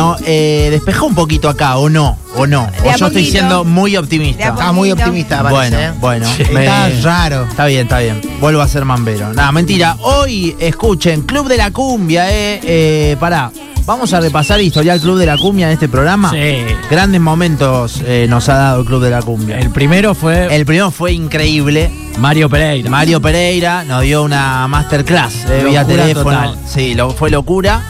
No, eh, despejó un poquito acá, ¿o no? ¿O no? De o a yo estoy poquito. siendo muy De a optimista. Está muy Poquito. optimista, parece. Bueno, ¿eh? bueno. Está me- raro. Está bien, está bien. Vuelvo a ser mambero. Nada, mentira. Hoy, escuchen, Club de la Cumbia, eh. eh pará. Vamos a repasar historial Club de la Cumbia en este programa. Sí. Grandes momentos eh, nos ha dado el Club de la Cumbia. El primero fue El primero fue increíble. Mario Pereira. Mario Pereira nos dio una masterclass eh, vía Locura teléfono. total. Sí, lo, fue locura.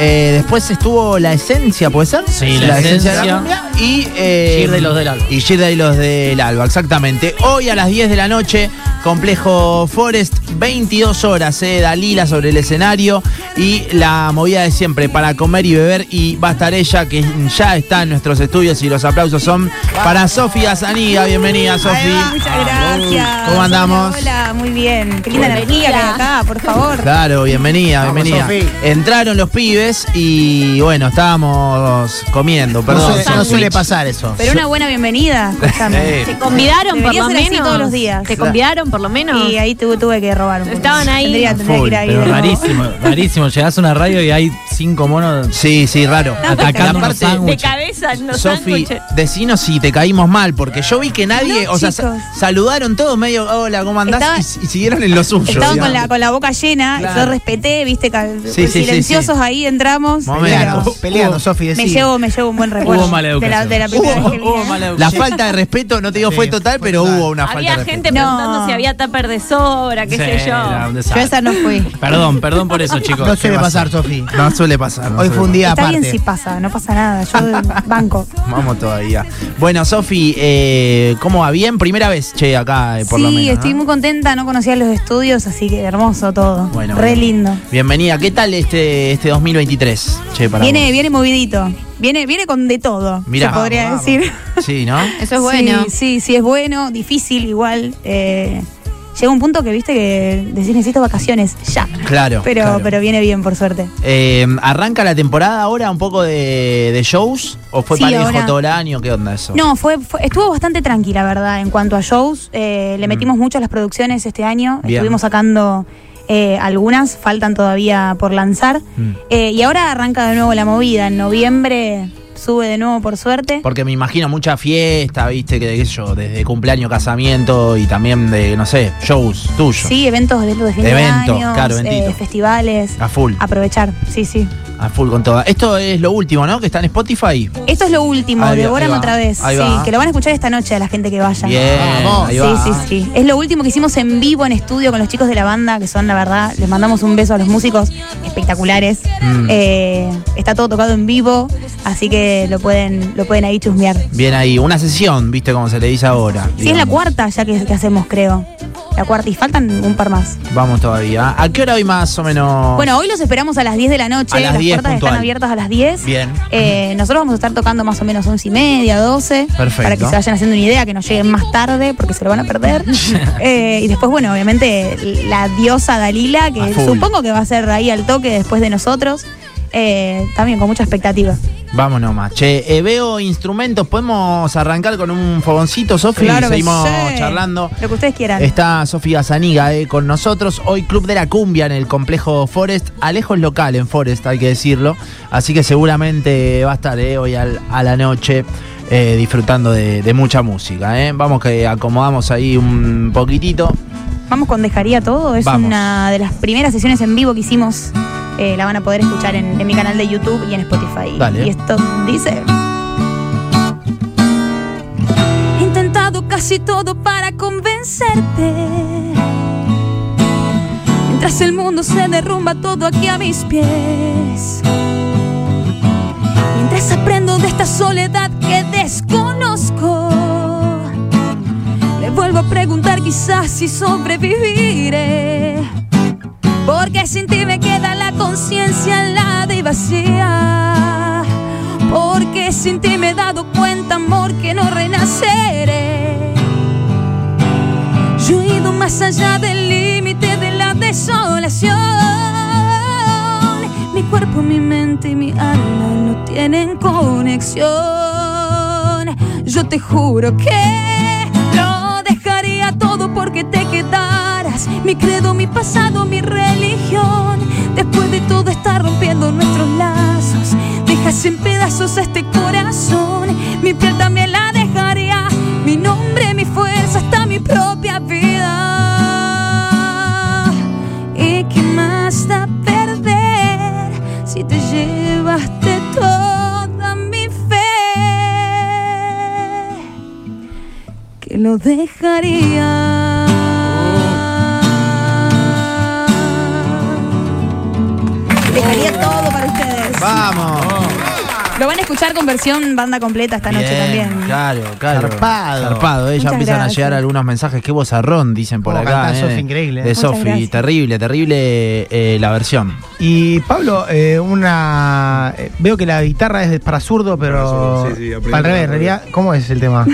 Eh, después estuvo la esencia, ¿puede ser? Sí, La de Esencia. la cumbia. Y eh, Girda y los del Alba. Y Girda y los del Alba, exactamente. Hoy a las 10 de la noche, Complejo Forest, 22 horas, eh, Dalila sobre el escenario. Y la movida de siempre para comer y beber. Y va a estar ella, que ya está en nuestros estudios. Y los aplausos son para Sofía Zaniga. Bienvenida, Sofi. Muchas gracias. ¿Cómo andamos? Hola, muy bien. Qué linda energía que hay acá, por favor. Claro, bienvenida, Vamos, bienvenida. Entraron los pibes y bueno, estábamos comiendo, No, perdón. suele, no sándwich. suele pasar eso. Pero una buena bienvenida. escuchame. ¿Te convidaron por lo menos? todos los días. ¿Te convidaron por lo menos? Y ahí tuve, tuve que robar un poco. Estaban ahí. Tendría, tendría Full, que ir ahí Pero de nuevo. rarísimo, rarísimo. Llegás a una radio y hay cinco monos Sí, sí, raro. atacando unos aparte, de sándwiches. cabeza en los Sofi, sándwiches. decinos si te caímos mal, porque yo vi que nadie, No, o sea, chicos. saludaron todos medio, hola, ¿cómo andás? Estaba- y, s- y siguieron en lo suyo. Estaban con digamos. la, con la boca llena, Claro. yo respeté, viste, ca- Sí, sí, sí, silenciosos sí. ahí entramos. Momento. Peleando, Sofi, Me decí. llevo, me llevo un buen recuerdo. Hubo mala de la, educación. de la primera Hubo- vez que hubo vine. mala La educación. falta de respeto, no te digo Sí, fue total, fue pero total. hubo una falta Había de gente respeto. No. preguntando si había tupper de sobra, qué Sí, sé yo. era un Yo esa no fui. Perdón, perdón por eso, chicos. No suele ¿Qué pasar? Sofi. No suele pasar. no Hoy suele fue un día Está bien aparte. si pasa, no pasa nada. Yo banco. Vamos todavía. Bueno, Sofi, eh, ¿cómo va? ¿Bien? Primera vez, che, acá, eh, por sí, lo menos. estoy ¿no? muy contenta, no conocía los estudios, así que hermoso todo. Bueno, Re bueno. lindo. Bienvenida. ¿Qué tal este, este 2023? Che, para Viene, vos? viene movidito. Viene, viene con de todo, Mirá. se podría Vamos, decir. Sí, ¿no? Eso es bueno. Sí, sí, sí, es bueno, difícil igual. eh, llega un punto que viste que decís necesito vacaciones, ya. Claro. Pero, claro. pero viene bien, por suerte. Eh, ¿Arranca la temporada ahora un poco de, de shows? ¿O fue Sí, parejo ahora. todo el año? ¿Qué onda eso? No, fue, fue- estuvo bastante tranquila, verdad, en cuanto a shows. Eh, le metimos mucho a las producciones este año. Mm. Bien. Estuvimos sacando eh, algunas, faltan todavía por lanzar. Mm. Eh, y ahora arranca de nuevo la movida. En noviembre sube de nuevo, por suerte. Porque me imagino mucha fiesta, viste, que qué sé yo, desde cumpleaños, casamiento y también de, no sé, shows tuyos. Sí, eventos, eventos de fin Eventos, de año, claro, eventitos. festivales. A full, Aprovechar, sí, sí. a full con toda. Esto es lo último, ¿no? Que está en Spotify. Esto es lo último, Ahí devórame ahí otra vez. ahí sí, va. que lo van a escuchar esta noche a la gente que vaya. Bien, Vamos. ahí Sí, va. sí, sí. Es lo último que hicimos en vivo en estudio con los chicos de la banda, que son, la verdad, les mandamos un beso a los músicos espectaculares. Mm. Eh, está todo tocado en vivo, así que lo pueden, lo pueden ahí chusmear. Bien ahí, una sesión, viste, como se le dice ahora. Sí, es la cuarta ya que, que hacemos, creo. La cuarta, y faltan un par más. Vamos todavía. ¿A qué hora hoy más o menos? Bueno, hoy los esperamos a las 10 de la noche. A las 10 puertas puntual. están abiertas a las 10. Bien. Eh, nosotros vamos a estar tocando más o menos 11 y media, 12. Perfecto. Para que se vayan haciendo una idea, que no lleguen más tarde porque se lo van a perder. Eh, y después, bueno, obviamente la diosa Dalila, que supongo que va a ser ahí al toque después de nosotros. Eh, también con mucha expectativa. Vamos nomás. Che, eh, veo instrumentos. ¿Podemos arrancar con un fogoncito, Sofi? Claro Seguimos sí. charlando. Lo que ustedes quieran. Está Sofía Zaniga eh, con nosotros. Hoy Club de la Cumbia en el complejo Forest. Alejo es local en Forest, hay que decirlo. Así que seguramente va a estar eh, hoy al- a la noche disfrutando de, de mucha música. Vamos que acomodamos ahí un poquitito. Vamos con Dejaría Todo. Es Vamos. una de las primeras sesiones en vivo que hicimos. Eh, la van a poder escuchar en, en mi canal de YouTube y en Spotify. Dale. Y esto dice. He intentado casi todo para convencerte. Mientras el mundo se derrumba todo aquí a mis pies. Mientras aprendo de esta soledad que desconozco. Me vuelvo a preguntar quizás si sobreviviré. Porque sin ti me queda la conciencia helada y vacía. Porque sin ti me he dado cuenta, amor, que no renaceré. Yo he ido más allá del límite de la desolación. Mi cuerpo, mi mente y mi alma no tienen conexión. Yo te juro que lo dejaría todo porque te Mi credo, mi pasado, mi religión. Después de todo está rompiendo nuestros lazos. Deja dejas en pedazos este corazón, mi piel también la dejaría, mi nombre, mi fuerza, hasta mi propia vida. ¿Y qué más da perder si te llevaste toda mi fe? Que lo dejaría. Dejaría todo para ustedes. Vamos. Lo van a escuchar con versión banda completa esta noche Bien, también. Claro, claro. Zarpado. Zarpado, eh, ya Muchas empiezan a gracias. llegar algunos mensajes. Qué vozarrón, dicen por Oh, acá. canta eh, Sofi, increíble. De Muchas Sofi, gracias. terrible, terrible eh, la versión. Y Pablo, eh, una eh, veo que la guitarra es para zurdo, pero Para zurdo, sí, sí, al revés, en realidad, ¿cómo es el tema?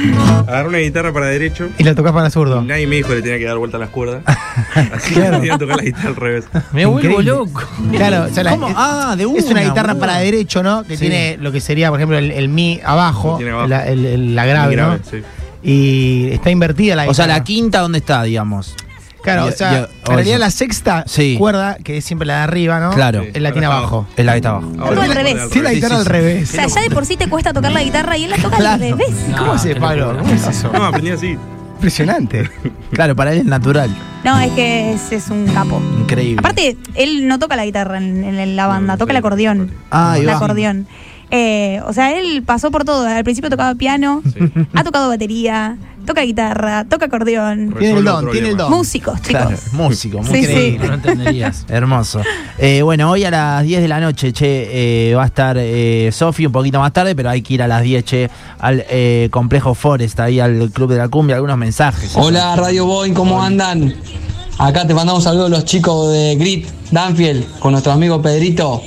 Agarré una guitarra para derecho Y la tocas para zurdo. y nadie me dijo que le tenía que dar vuelta a las cuerdas. Así Claro. que tenía que tocar la guitarra al revés. Me vuelvo loco. Claro, o sea, la- ¿Cómo? es, Ah, de es una una, guitarra boludo. para derecho, ¿no? Que Sí. tiene lo que sería, por ejemplo, el, el mi abajo, Tiene abajo. La, el- el- la grave, Muy ¿no? sí. Y está invertida la O sea, guitarra. la quinta, ¿dónde está, digamos? Claro, o sea, en realidad la sexta Sí. cuerda, que es siempre la de arriba, ¿no? Claro. Sí. Él la tiene Ahora abajo. Es la que está abajo. Ahora al revés. Tiene la Sí, guitarra sí, al sí. revés. O sea, ya de por sí te cuesta tocar la guitarra y él la toca Claro. al revés. ¿Cómo No, hace, Pablo? ¿Cómo es eso? No, aprendí así. Impresionante. Claro, para él es natural. No, es que es, es un capo. Increíble. Aparte, él no toca la guitarra en, en la banda, toca sí, el acordeón. Ah, el va. Eh, o sea, él pasó por todo. Al principio tocaba piano, ha tocado batería, toca guitarra, toca acordeón. Tiene el don, tiene el don. Músicos, chicos. Claro, músico, Sí, músico. sí. Increíble. No entenderías. Hermoso. Eh, bueno, hoy a las 10 de la noche, che, eh, va a estar eh, Sofi un poquito más tarde, pero hay que ir a las 10, che, al eh, complejo Forest, ahí al Club de la Cumbia, algunos mensajes. Hola Radio Boy, ¿cómo andan? Acá te mandamos saludos los chicos de Grit, Danfield, con nuestro amigo Pedrito,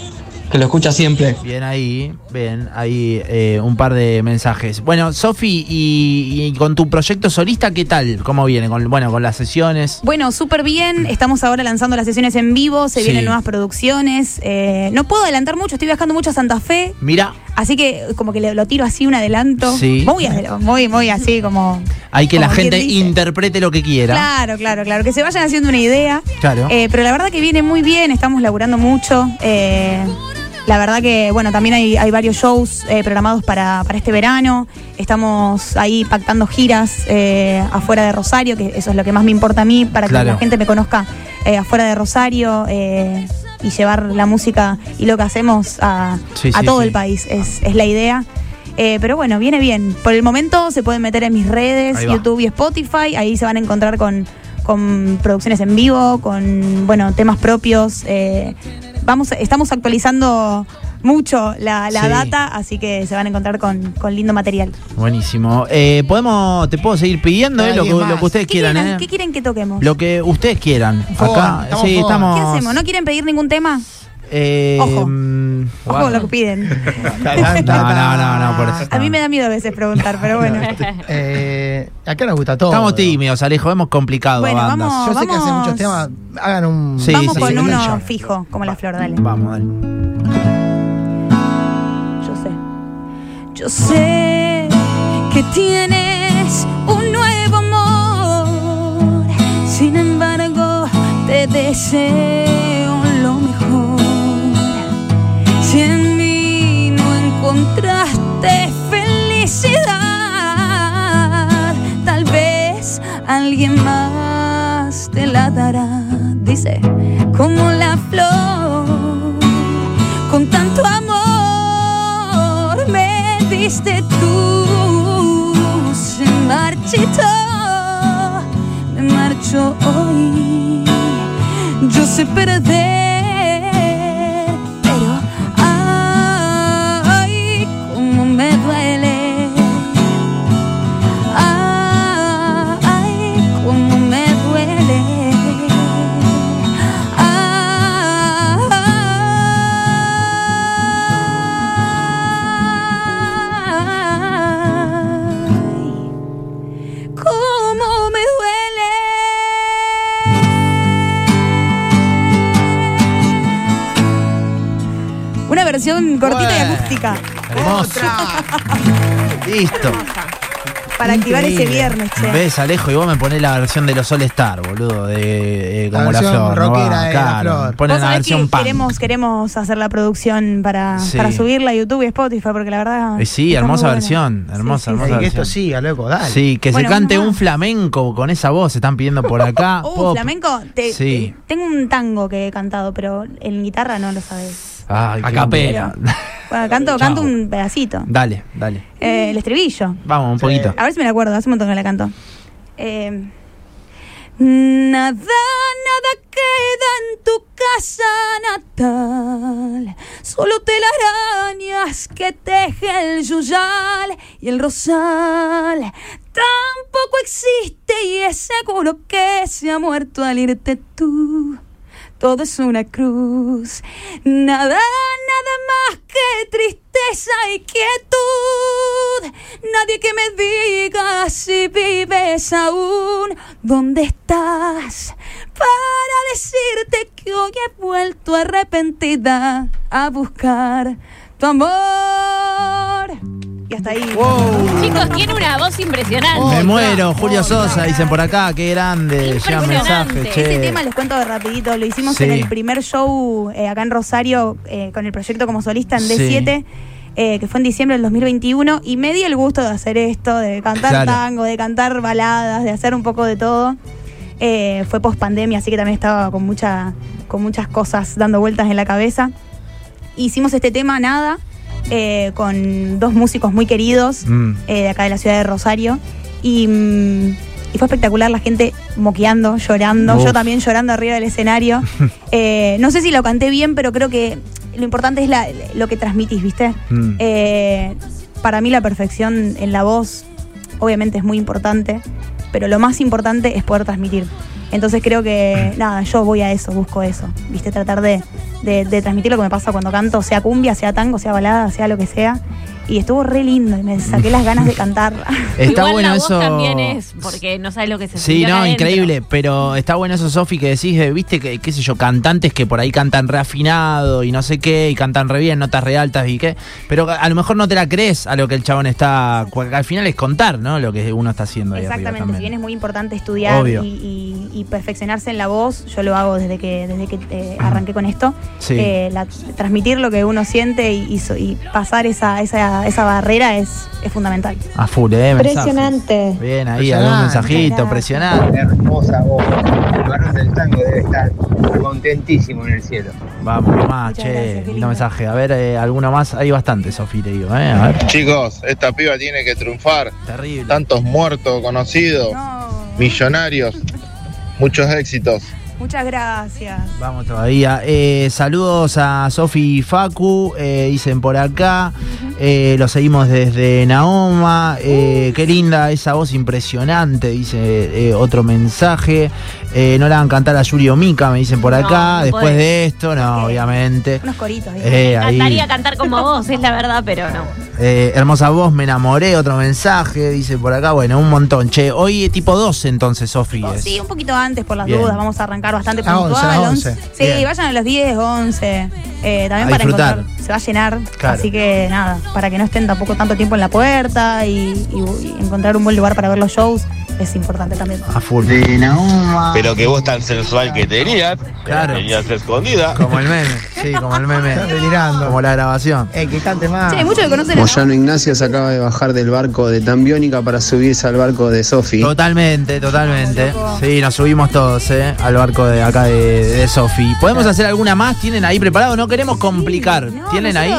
que lo escucha siempre. Bien ahí, bien, ahí eh, un par de mensajes. Bueno, Sofi, y, y con tu proyecto solista, ¿qué tal? ¿Cómo viene? Con, bueno, con las sesiones. Bueno, súper bien. Estamos ahora lanzando las sesiones en vivo, se Sí. vienen nuevas producciones. Eh, no puedo adelantar mucho, estoy viajando mucho a Santa Fe. Mira, Así que como que le- lo tiro así un adelanto. Sí. Muy, muy, muy así como... hay que la como gente interprete lo que quiera. Claro, claro, claro. Que se vayan haciendo una idea. Claro. Eh, pero la verdad que viene muy bien, estamos laburando mucho. Eh, la verdad que, bueno, también hay, hay varios shows eh, programados para, para este verano. Estamos ahí pactando giras eh, afuera de Rosario, que eso es lo que más me importa a mí, para Claro. que la gente me conozca eh, afuera de Rosario y llevar la música y lo que hacemos a, Sí, a sí, todo sí. el país. Es, es la idea. Eh, pero bueno, viene bien. Por el momento se pueden meter en mis redes. YouTube y Spotify. Ahí se van a encontrar con, con producciones en vivo, con bueno temas propios. eh, vamos, estamos actualizando mucho la, la Sí. data, así que se van a encontrar con, con lindo material. Buenísimo. Eh, podemos, te puedo seguir pidiendo eh, lo, que, lo que ustedes ¿Qué quieran, quieren, eh. ¿Qué quieren que toquemos? Lo que ustedes quieran. Acá, estamos sí, estamos. ¿Qué hacemos? ¿No quieren pedir ningún tema? Eh, Ojo. Ojo lo que piden. No, no, no, no, por eso. A mí me da miedo a veces preguntar, pero bueno. Eh, acá nos gusta todo. Estamos tímidos, Alejo, hemos complicado Bueno, a bandas. vamos. Yo sé que hacen muchos temas. Hagan un. Sí, Vamos sí, con sí. uno fijo, como la flor, dale. Vamos, dale. Yo sé. Yo sé que tienes un nuevo amor. Sin embargo, te deseo alguien más te la dará. Dice, como la flor con tanto amor me diste tú, se marchitó, me marcho hoy. Yo sé perder, versión cortita y acústica. Hermoso. Listo. para activar ese viernes, che. Ves, Alejo, y vos me ponés la versión de los All Star, boludo, de eh, La como la, versión flor. ¿no rockera va? de La Claro, Flor. Ponen Vos la sabés versión que punk. queremos, queremos hacer la producción para, Sí. para subirla a YouTube y Spotify, porque la verdad. Eh, sí, hermosa versión, hermosa, Sí, sí, hermosa Y que versión. esto siga, loco, dale. Sí, que Bueno, se cante un flamenco con esa voz, se están pidiendo por acá. Uh, Pop. flamenco. Te- Sí. te- tengo un tango que he cantado, pero en guitarra no lo sabes. Ay, A qué capela. bueno. Bueno, canto, canto un pedacito. Dale, dale. Eh, el estribillo. Vamos, un Sí. poquito. A ver si me la acuerdo, hace un montón que la canto. Eh, nada, nada queda en tu casa natal. Solo telarañas que teje el yuyal y el rosal. Tampoco existe y es seguro que se ha muerto al irte tú. Todo es una cruz. Nada, nada más que tristeza y quietud. Nadie que me diga si vives aún. ¿Dónde estás? Para decirte que hoy he vuelto arrepentida a buscar tu amor. Y hasta ahí. Chicos, tiene una voz impresionante. Me muero, Julio. Sosa, dicen por acá, qué grande. Impresionante. mensajes, che. Ese tema les cuento de rapidito, lo hicimos Sí. en el primer show eh, acá en Rosario eh, con el proyecto como solista en Sí. D7, eh, que fue en diciembre del 2021, y me di el gusto de hacer esto, de cantar Claro. tango, de cantar baladas, de hacer un poco de todo. Eh, fue post pandemia, así que también estaba con, mucha, con muchas cosas dando vueltas en la cabeza. Hicimos este tema, nada, eh, con dos músicos muy queridos Mm. eh, de acá de la ciudad de Rosario. Y, mm, y fue espectacular, la gente moqueando, llorando, Uf. yo también llorando arriba del escenario. Eh, no sé si lo canté bien, pero creo que lo importante es la- lo que transmitís, ¿viste? Mm. Para mí la perfección en la voz obviamente es muy importante, pero lo más importante es poder transmitir. Entonces creo que, nada, yo voy a eso, busco eso, ¿viste? Tratar de, de- de transmitir lo que me pasa cuando canto, sea cumbia, sea tango, sea balada, sea lo que sea. Y estuvo re lindo y me saqué las ganas de cantar. Está Igual bueno la voz eso. también es, porque no sabes lo que se Sí, no, acá increíble, pero está bueno eso, Sofi, que decís, eh, viste, que, qué sé yo, cantantes que por ahí cantan reafinado y no sé qué, y cantan re bien, notas re altas y qué, pero a lo mejor no te la crees a lo que el chabón está, al final es contar, ¿no? Lo que uno está haciendo ahí Exactamente, también. si bien es muy importante estudiar y, y- y perfeccionarse en la voz, yo lo hago desde que, desde que eh, arranqué con esto, Sí. eh, la- transmitir lo que uno siente y, y pasar esa, esa, esa barrera es, es fundamental. A full, eh. Impresionante. Bien, ahí, algún mensajito, presionante. hermosa voz. El varón del tango debe estar contentísimo en el cielo. Vamos, nomás, Muchas che, gracias, lindo lindo. mensaje. A ver, eh, alguno más, hay bastante, Sofi, te digo, eh, a ver. Chicos, esta piba tiene que triunfar. Terrible. Tantos muertos, conocidos, No, millonarios, muchos éxitos. Muchas gracias. Vamos todavía. Eh, saludos a Sofi y Facu, eh, dicen por acá. Eh, lo seguimos desde Naoma. Eh, qué linda esa voz impresionante, dice eh, otro mensaje. Eh, no la van a cantar a Yuri Mika, me dicen por No, acá. no Después podés. de esto, no, obviamente. Unos coritos. ahí. Eh, ahí. Cantaría cantar como vos, es la verdad, pero no. Eh, hermosa voz, me enamoré. Otro mensaje, dice por acá. Bueno, un montón. Che, hoy tipo 12 entonces, Sofi. es. Sí, un poquito antes por las Bien. dudas. Vamos a arrancar bastante A 11, puntual. a 11. 11. Sí, Bien. vayan a los 10, 11. Eh, también A para disfrutar. encontrar. Se va a llenar. Claro. Así que nada, para que no estén tampoco tanto tiempo en la puerta y, y- y encontrar un buen lugar para ver los shows es importante también. A full. Pero que vos tan sensual que tenías, Claro. tenías escondida. Como el meme. Sí, como el meme. Estás delirando. Como la grabación. Eh, que cante más. Che, muchos que conocen Moyano Ignacio se acaba de bajar del barco de Tambiónica para subirse al barco de Sofi. Totalmente, totalmente. Sí, nos subimos todos, ¿eh? Al barco de acá de, de Sofi. ¿Podemos hacer alguna más? ¿Tienen ahí preparado? No queremos complicar. No, ¿Tienen ahí?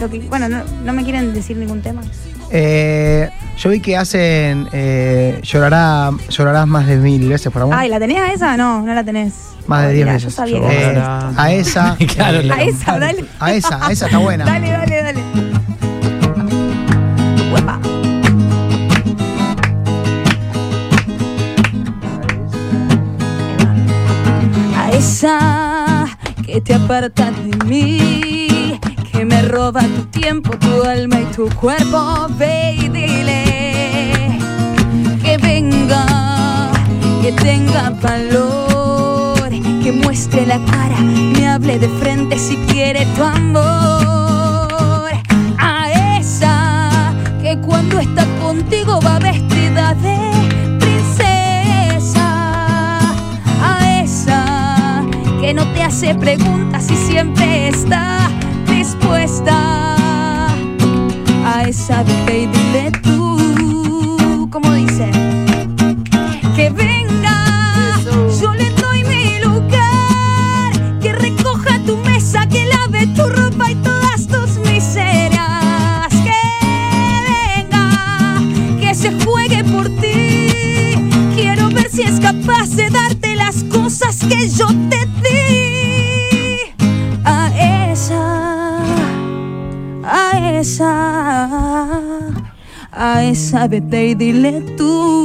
lo que- bueno, no, no me quieren decir ningún tema. Eh, yo vi que hacen eh, llorará, llorarás más de mil veces por amor. Ay, ¿la tenés a esa? No, no la tenés. más de diez mirá, veces. Yo sabía que Eh, a esa. Claro, la- A esa, dale. A esa, a esa está buena. Dale, dale, dale. Uepa. A esa que te aparta de mí, que me roba tu tiempo, tu alma y tu cuerpo, ve y dile que venga, que tenga valor, que muestre la cara, me hable de frente si quiere tu amor. A esa que cuando está contigo va vestida de princesa. A esa que no te hace preguntas y siempre está dispuesta. A esa vete y dile tú, como dice, que venga, yo le doy mi lugar, que recoja tu mesa, que lave tu ropa y todas tus miserias, que venga, que se juegue por ti, quiero ver si es capaz de darte las cosas que yo te esa, a esa y dile tú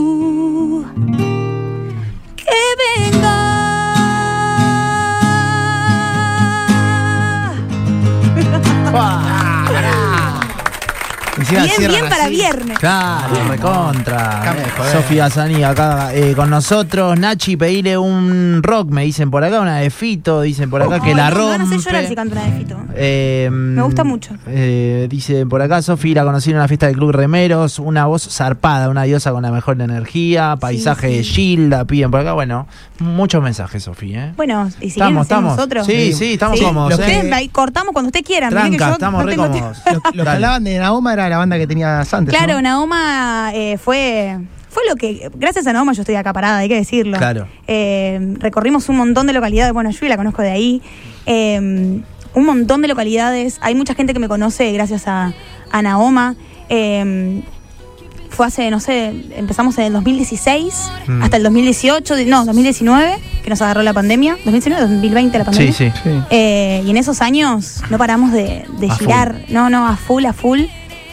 Encima Bien, bien para así. viernes. Claro, recontra. Eh. Sofía Zani acá eh, con nosotros. Nachi, pedile un rock, me dicen por acá, una de Fito, dicen por acá que Ay, la no, rompe. hacer llorar si canto una de Fito. Eh, Me gusta mucho. eh, dice por acá, Sofi la conocí en una fiesta del Club Remeros, una voz zarpada, una diosa con la mejor energía, paisaje sí. de Gilda, piden por acá. Bueno, muchos mensajes, Sofi, ¿eh? Bueno, y si Estamos, estamos. nosotros. Sí, sí, estamos cómodos, Lo ¿eh? que- Ustedes ahí cortamos cuando ustedes quieran. que Tranca, yo estamos no re tengo cómodos. tiempo. Lo, lo que hablaban de Naoma la banda que tenías antes. Claro, ¿no? Naoma eh, fue, fue lo que. Gracias a Naoma yo estoy acá parada, hay que decirlo. Claro. Eh, recorrimos un montón de localidades. Bueno, yo la conozco de ahí. Eh, un montón de localidades. Hay mucha gente que me conoce gracias a, a Naoma. Eh, fue hace, no sé, empezamos en el 2016 Mm. hasta el 2018, di- no, 2019, que nos agarró la pandemia. 2019, 2020 la pandemia. Sí, sí. Sí. Eh, y en esos años no paramos de, girar, no, no, a full, a full.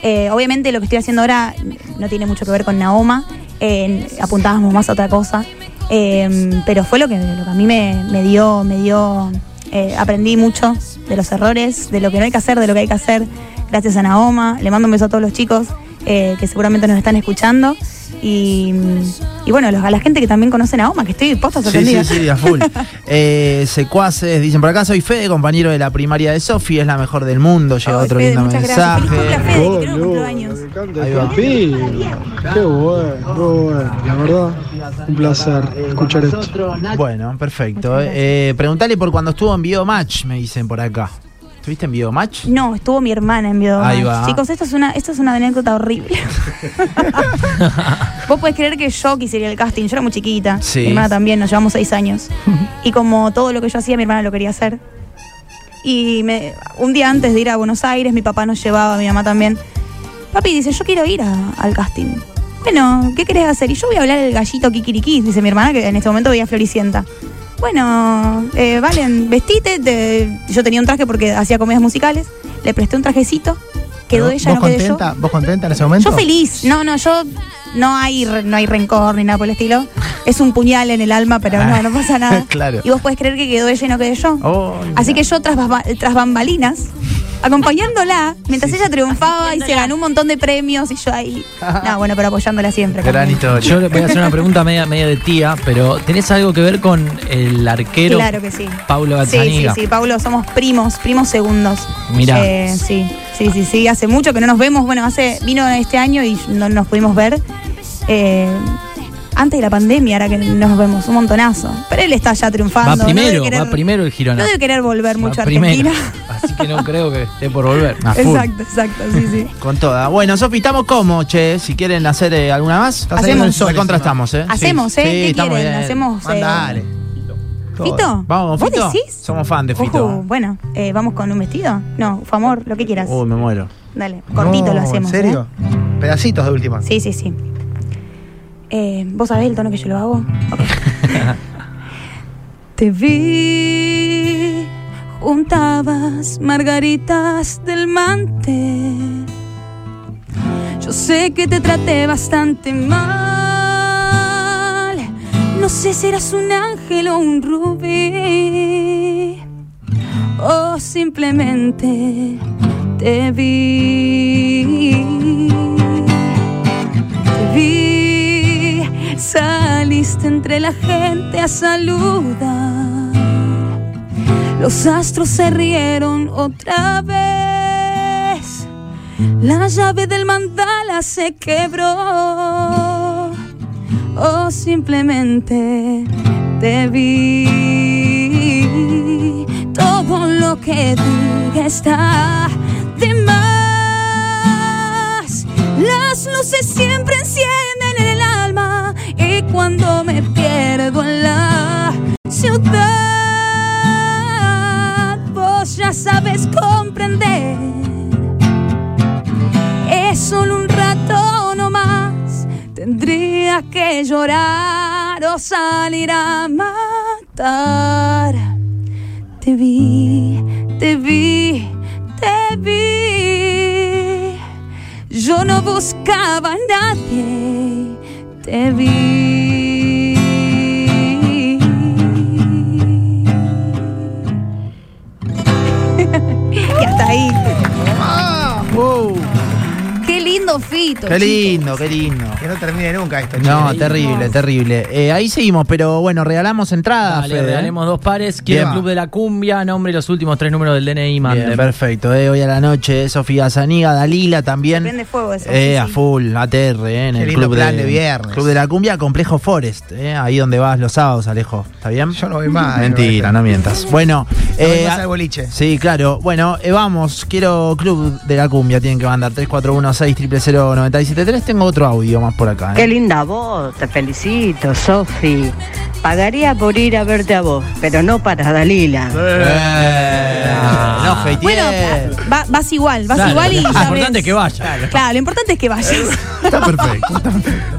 Eh, obviamente lo que estoy haciendo ahora no tiene mucho que ver con Naoma, eh, apuntábamos más a otra cosa, Eh, pero fue lo que, lo que a mí me, me dio, me dio, eh, aprendí mucho de los errores, de lo que no hay que hacer, de lo que hay que hacer, gracias a Naoma. Le mando un beso a todos los chicos eh, que seguramente nos están escuchando. Y, y bueno, los- a la gente que también conoce a Naoma, que estoy posta sorprendida. sí, sí, a full. eh, secuaces, dicen por acá, soy Fede, compañero de la primaria de Sofi, es la mejor del mundo, llega otro Fede, lindo muchas gracias. Feliz mensaje. que creo. Ahí va. Qué bueno, muy bueno. La verdad, un placer escuchar esto. Bueno, perfecto. Eh, preguntale por cuando estuvo en Biomatch, me dicen por acá. ¿Estuviste en Biomatch? No, estuvo mi hermana en Biomatch. Ahí va. Chicos, esto es una, esto es una anécdota horrible. Vos podés creer que yo quisiera al casting. Yo era muy chiquita. Sí. Mi hermana también, nos llevamos seis años. y como todo lo que yo hacía, mi hermana lo quería hacer. Y me- un día antes de ir a Buenos Aires, mi papá nos llevaba, mi mamá también. Papi dice, yo quiero ir a- al casting. Bueno, ¿qué querés hacer? Y yo voy a hablar el gallito Kikiriki, dice mi hermana, que en este momento veía Floricienta. Bueno, eh, Valen, vestite. te- Yo tenía un traje porque hacía comedias musicales. Le presté un trajecito. Quedó ella, ¿Vos no quedé yo. contenta? ¿Vos contenta en ese momento? Yo feliz. No, no, yo no hay, no hay rencor ni nada por el estilo. Es un puñal en el alma, pero no, no pasa nada. Claro. Y vos podés creer que quedó ella y no quedé yo. Oh, Así que yo tras, tras bambalinas, acompañándola, mientras ella triunfaba y se ganó un montón de premios y yo ahí. No, bueno, pero apoyándola siempre. gran también. historia. Yo le voy a hacer una pregunta media, media de tía, pero ¿tenés algo que ver con el arquero Claro que sí. Paulo Sí, sí, Gazzaniga? sí, Paulo, somos primos, primos segundos. Mirá. Eh, sí, sí, sí, sí, hace mucho que no nos vemos. Bueno, hace vino este año y no nos pudimos ver. Eh, antes de la pandemia, ahora que nos vemos un montonazo. Pero él está ya triunfando. Va no primero, querer- va primero el Girona. No debe querer volver mucho Va a primero. Argentina. Así que no creo que esté por volver. A. Exacto, exacto, sí, sí. Con toda. Bueno, Sofi, estamos como, che. Si quieren hacer eh, alguna más, encima. estamos, ¿eh? Hacemos, Sí, ¿eh? sí, ¿Qué estamos quieren? bien. Hacemos. eh, ¿Fito? Vamos, ¿Vos Fito. decís? Somos fan de Fito. bueno, eh, ¿vamos con un vestido? No, favor, lo que quieras. Uy, me muero. Dale, cortito No, lo hacemos. ¿En serio? Pedacitos de última. ¿eh? Sí, sí, sí. Eh, ¿Vos sabés el tono que yo lo hago? Ok. Te vi, juntabas margaritas del mante. Yo sé que te traté bastante mal. No sé si eras un ángel o un rubí. O simplemente te vi. Te vi, saliste entre la gente a saludar. Los astros se rieron otra vez. La llave del mandala se quebró. O simplemente te vi. Todo lo que diga está de más. Las luces siempre encienden en el alma. Y cuando me pierdo en la ciudad, vos ya sabes comprender. Que llorar o salir a matar. Te vi, te vi, te vi. Yo no buscaba a nadie. Te vi. y hasta ahí. Wow. Qué lindo fito. Qué chicos. lindo, qué lindo. Que no termine nunca esto. No, che. terrible, terrible. Eh, ahí seguimos, pero bueno, regalamos entradas. Dale, Fede, ¿eh? regalemos dos pares. Quiero Bien. el Club de la Cumbia, nombre y los últimos tres números del DNI, manden. Bien, perfecto. eh, hoy a la noche, Sofía Zaniga, Dalila también. Prende fuego eso. Eh, sí, a full, ATR, eh, en Qué el lindo club plan de viernes. Club de la Cumbia, Complejo Forest, eh, ahí donde vas los sábados, Alejo. ¿Está bien? Yo no voy más. Mentira, no mientas. Bueno, eh, más al boliche. sí, claro. Bueno, eh, vamos, quiero Club de la Cumbia, tienen que mandar 3416 Tengo otro audio más por acá. eh. Qué linda voz, te felicito, Sofi. Pagaría por ir a verte a vos, pero no para Dalila. Eh, no, hateé. Bueno, va- vas igual, vas Claro, igual y lo importante es que vaya. Claro, lo importante es que vayas. Está perfecto.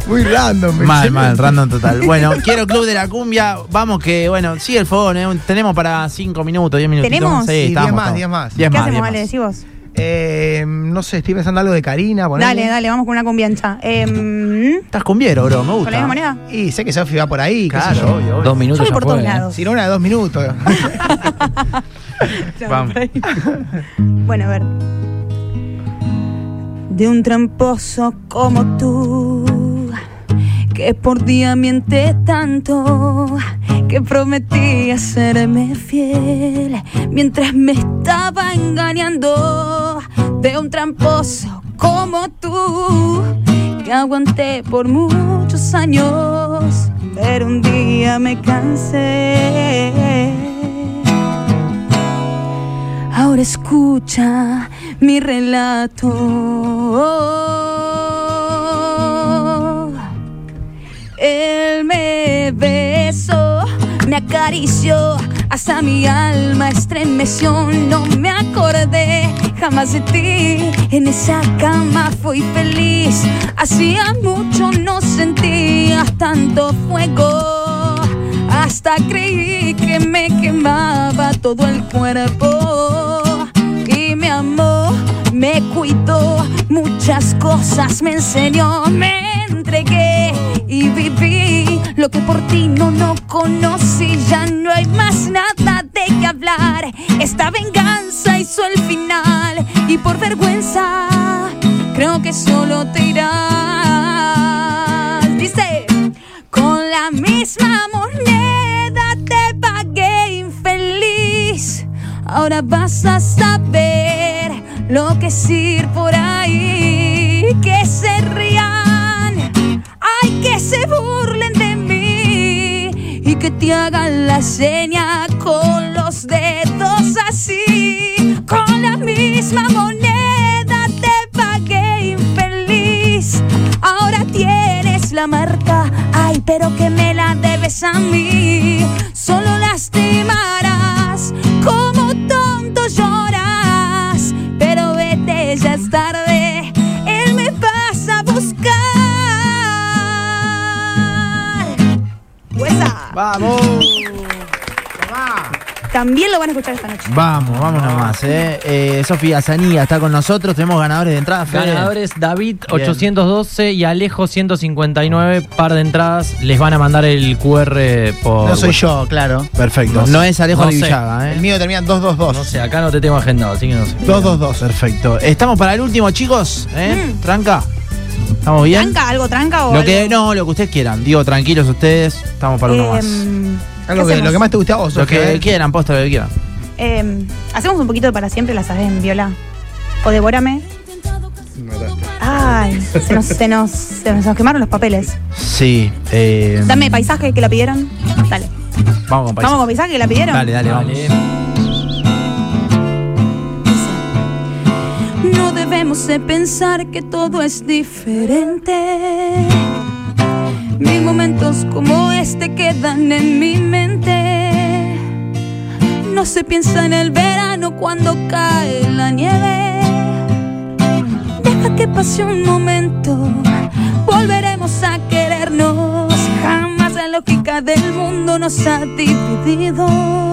Muy random. Mal, mal, random total. Bueno, quiero Club de la Cumbia. Vamos que, bueno, sigue el fogón. ¿eh? Tenemos para 5 minutos, 10 minutos. ¿Tenemos? Sí, Sí, diez estamos, más, diez más. Diez ¿Qué más, hacemos, diez más. Decí vos. Eh, no sé, estoy pensando algo de Karina. ponele. Dale, dale, vamos con una cumbiancha. Eh, Estás cumbiero, bro, me ¿Con gusta. la misma moneda? Y sé que Sofi va por ahí. qué sé Claro, yo. obvio, obvio. Dos minutos Yo voy ya por fue, todos ¿eh? lados. Si no, una de dos minutos. Vamos. Bueno, a ver. De un tramposo como tú, que por día miente tanto, que prometía serme fiel mientras me estaba engañando. De un tramposo como tú, que aguanté por muchos años, pero un día me cansé. Ahora escucha mi relato. Él me besó, me acarició, hasta mi alma estremeció. No me acordé jamás de ti. En esa cama fui feliz. Hacía mucho no sentía tanto fuego. Hasta creí que me quemaba todo el cuerpo. Y me amó, me cuidó, muchas cosas me enseñó. Me entregué y viví lo que por ti no, no conocí. Ya no hay más nada de qué hablar. Esta venganza hizo el final. Y por vergüenza, creo que solo te irás. Dice. Con la misma moneda te pagué infeliz. Ahora vas a saber lo que es ir por ahí. Que se burlen de mí. Y que te hagan la seña con los dedos así. Con la misma moneda te pagué infeliz. Ahora tienes la marca, ay, pero que me la debes a mí. Vamos. También lo van a escuchar esta noche. Vamos, vamos nomás, eh. eh Sofía Zanía está con nosotros. Tenemos ganadores de entrada, Fede. Ganadores David Bien. 812 y Alejo 159, par de entradas. Les van a mandar el QR por. No soy yo, claro. Perfecto. No es Alejo No. Villaga, El eh. mío termina en 222. No sé, acá no te tengo agendado, así que no sé. 222. Perfecto. Estamos para el último, chicos. ¿eh? Tranca. ¿Estamos bien? ¿Tranca? ¿Algo tranca o Lo que, algo? no, lo que ustedes quieran. Digo, tranquilos ustedes. Estamos para uno más. Em, Algo ¿qué que, hacemos? lo que más te guste a vos, Lo que ¿eh? quieran, posta lo que quieran. Em, Hacemos un poquito de para siempre, la sabes viola. O devórame. Ay, se nos, se nos, se nos quemaron los papeles. Sí. eh, Dame paisaje que la pidieron. Dale. Vamos con paisaje. Vamos con paisaje que la pidieron. Dale, dale, vamos. No debemos de pensar que todo es diferente. Mil momentos como este quedan en mi mente. No se piensa en el verano cuando cae la nieve. Deja que pase un momento, volveremos a querernos. Jamás la lógica del mundo nos ha dividido.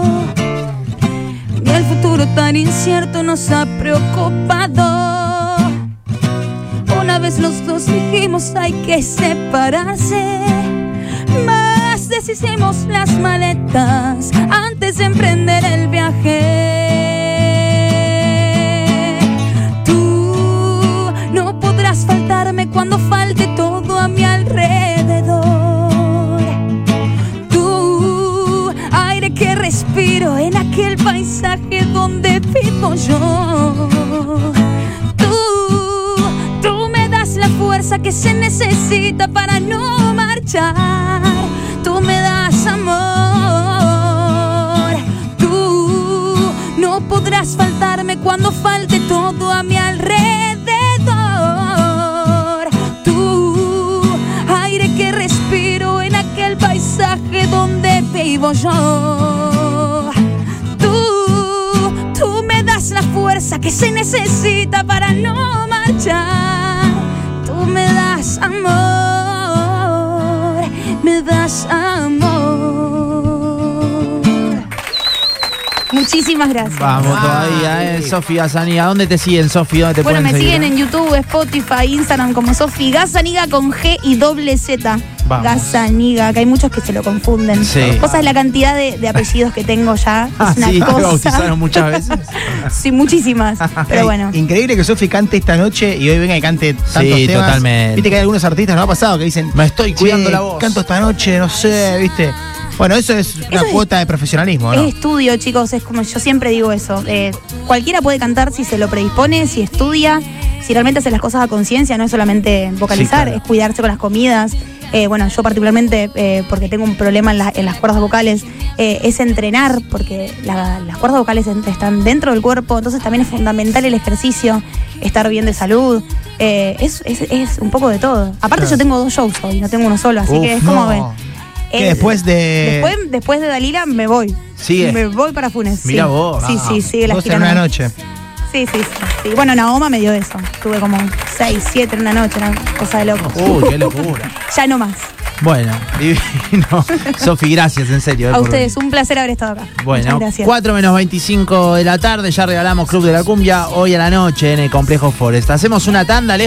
Futuro tan incierto nos ha preocupado. Una vez los dos dijimos hay que separarse. Más deshicimos las maletas antes de emprender el viaje. Tú no podrás faltarme cuando falte vivo yo. Tú, tú me das la fuerza que se necesita para no marchar. Tú me das amor. Tú no podrás faltarme cuando falte todo a mi alrededor. Tú, aire que respiro en aquel paisaje donde vivo yo. Se necesita para no marchar. Tú me das amor, me das amor. Muchísimas gracias. Vamos todavía, eh, Sofi Gazaniga. ¿Dónde te siguen, te Bueno, me seguir? siguen en YouTube, Spotify, Instagram como Sofi Gazaniga con G y doble Z. Vamos. Gazaniga, que hay muchos que se lo confunden. Sí. Vos sabés la cantidad de, de apellidos que tengo ya. Ah, es una sí, te cosa. bautizaron muchas veces. sí, muchísimas. Pero bueno. Increíble que Sofi cante esta noche y hoy venga y cante tantos Sí, temas. totalmente. Viste que hay algunos artistas, ¿no ha pasado? Que dicen, Me estoy cuidando "Che, la voz". Canto esta noche, no sé, ¿viste? Bueno, eso es una Eso es- cuota de profesionalismo, ¿no? Es estudio, chicos, es como yo siempre digo eso. eh, cualquiera puede cantar si se lo predispone, si estudia, si realmente hace las cosas a conciencia, no es solamente vocalizar, Sí, claro. es cuidarse con las comidas. Eh, bueno, yo particularmente, eh, porque tengo un problema en, la- en las cuerdas vocales, eh, es entrenar, porque la- las cuerdas vocales están dentro del cuerpo, entonces también es fundamental el ejercicio, estar bien de salud. eh, es, es- es un poco de todo. Aparte Claro. yo tengo dos shows hoy, no tengo uno solo, así Uf, que es como... no. Que eh, después de. Después, después de Dalila me voy. Sigue. Me voy para Funes. Mirá sí. vos. Sí, Ah. sí, sigue la gira. una noche. Sí, sí, sí, sí. Bueno, Naoma me dio eso. Tuve como seis, siete en una noche, una cosa de loco. Uy, qué locura. ya no más. Bueno, divino. Sofi, gracias, en serio. eh, A ustedes, un placer haber estado acá. Bueno, Muchas gracias. 4 menos 25 de la tarde, ya regalamos Club de la Cumbia hoy a la noche en el Complejo Forest. Hacemos una tanda lejos.